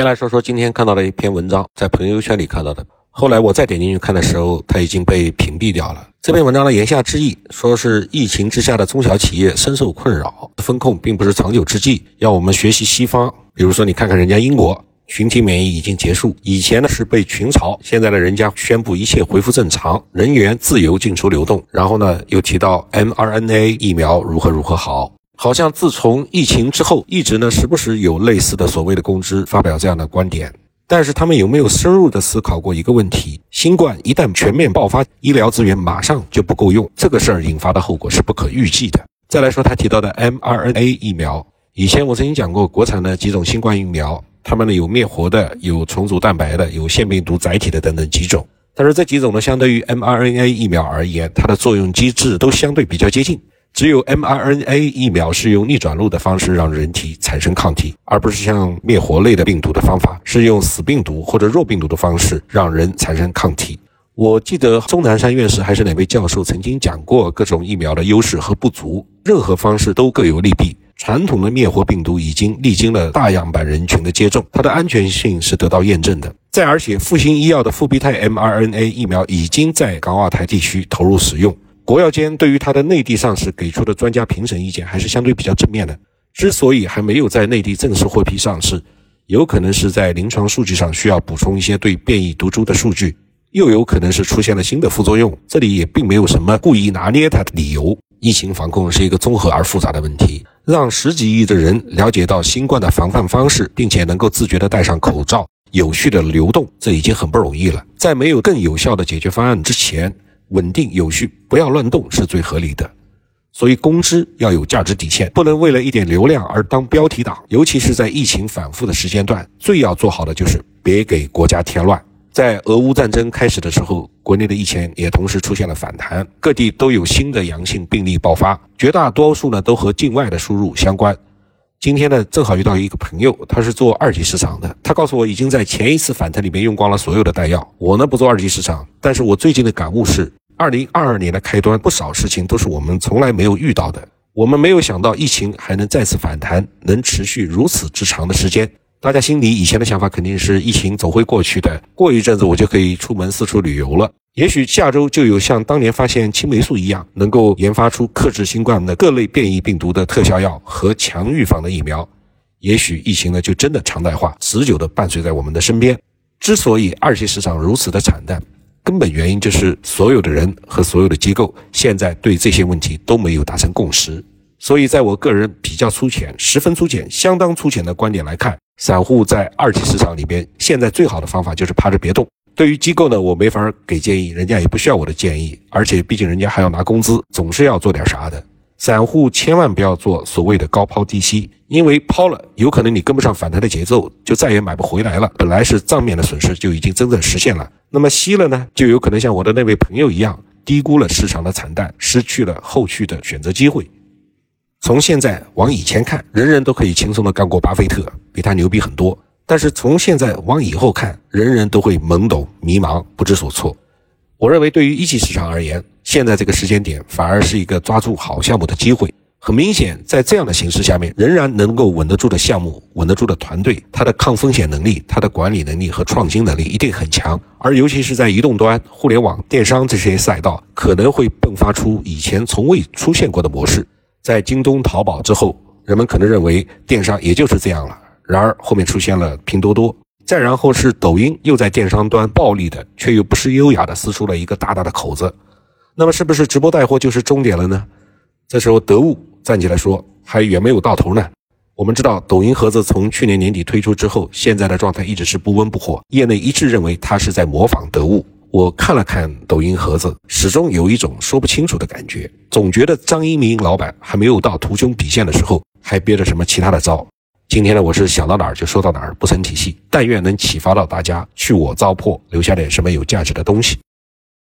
先来说说今天看到的一篇文章，在朋友圈里看到的。后来我再点进去看的时候，它已经被屏蔽掉了。这篇文章的言下之意，说是疫情之下的中小企业深受困扰，风控并不是长久之计，要我们学习西方。比如说，你看看人家英国，群体免疫已经结束，以前呢是被群嘲，现在呢人家宣布一切恢复正常，人员自由进出流动。然后呢又提到 mRNA 疫苗如何如何好。好像自从疫情之后，一直呢时不时有类似的所谓的公知发表这样的观点，但是他们有没有深入的思考过一个问题：新冠一旦全面爆发，医疗资源马上就不够用，这个事儿引发的后果是不可预计的。再来说他提到的 mRNA 疫苗，以前我曾经讲过，国产的几种新冠疫苗，它们呢有灭活的，有重组蛋白的，有腺病毒载体的等等几种，但是这几种呢，相对于 mRNA 疫苗而言，它的作用机制都相对比较接近。只有 mRNA 疫苗是用逆转录的方式让人体产生抗体，而不是像灭活类的病毒的方法是用死病毒或者弱病毒的方式让人产生抗体。我记得钟南山院士还是哪位教授曾经讲过各种疫苗的优势和不足，任何方式都各有利弊。传统的灭活病毒已经历经了大样板人群的接种，它的安全性是得到验证的。再而且，复星医药的复必泰 mRNA 疫苗已经在港澳台地区投入使用。国药监对于它的内地上市给出的专家评审意见还是相对比较正面的。之所以还没有在内地正式获批上市，有可能是在临床数据上需要补充一些对变异毒株的数据，又有可能是出现了新的副作用。这里也并没有什么故意拿捏它的理由。疫情防控是一个综合而复杂的问题，让十几亿的人了解到新冠的防范方式，并且能够自觉地戴上口罩，有序的流动，这已经很不容易了。在没有更有效的解决方案之前。稳定有序，不要乱动是最合理的。所以公知要有价值底线，不能为了一点流量而当标题党。尤其是在疫情反复的时间段，最要做好的就是别给国家添乱。在俄乌战争开始的时候，国内的疫情也同时出现了反弹，各地都有新的阳性病例爆发，绝大多数呢都和境外的输入相关。今天呢，正好遇到一个朋友，他是做二级市场的。他告诉我，已经在前一次反弹里面用光了所有的弹药。我呢不做二级市场，但是我最近的感悟是，二零二二年的开端，不少事情都是我们从来没有遇到的。我们没有想到疫情还能再次反弹，能持续如此之长的时间。大家心里以前的想法肯定是疫情总会过去的，过一阵子我就可以出门四处旅游了。也许下周就有像当年发现青霉素一样，能够研发出克制新冠的各类变异病毒的特效药和强预防的疫苗。也许疫情呢就真的常态化，持久的伴随在我们的身边。之所以二级市场如此的惨淡，根本原因就是所有的人和所有的机构现在对这些问题都没有达成共识。所以，在我个人比较粗浅、十分粗浅、相当粗浅的观点来看，散户在二级市场里边，现在最好的方法就是趴着别动。对于机构呢，我没法给建议，人家也不需要我的建议，而且毕竟人家还要拿工资，总是要做点啥的。散户千万不要做所谓的高抛低吸，因为抛了，有可能你跟不上反弹的节奏，就再也买不回来了。本来是账面的损失，就已经真正实现了。那么吸了呢，就有可能像我的那位朋友一样，低估了市场的惨淡，失去了后续的选择机会。从现在往以前看，人人都可以轻松的干过巴菲特，比他牛逼很多。但是从现在往以后看，人人都会懵懂、迷茫、不知所措。我认为，对于一级市场而言，现在这个时间点反而是一个抓住好项目的机会。很明显，在这样的形势下面，仍然能够稳得住的项目、稳得住的团队，它的抗风险能力、它的管理能力和创新能力一定很强。而尤其是在移动端、互联网、电商这些赛道，可能会迸发出以前从未出现过的模式。在京东、淘宝之后，人们可能认为电商也就是这样了。然而后面出现了拼多多，再然后是抖音，又在电商端暴力的却又不失优雅的撕出了一个大大的口子。那么是不是直播带货就是终点了呢？这时候得物站起来说还远没有到头呢。我们知道抖音盒子从去年年底推出之后，现在的状态一直是不温不火，业内一致认为它是在模仿得物。我看了看抖音盒子，始终有一种说不清楚的感觉，总觉得张一鸣老板还没有到图穷匕见的时候，还憋着什么其他的招。今天呢，我是想到哪儿就说到哪儿，不成体系。但愿能启发到大家，去我糟粕，留下点什么有价值的东西。